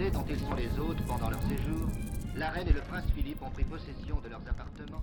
ils sont les autres pendant leur séjour, la reine et le prince Philippe ont pris possession de leurs appartements.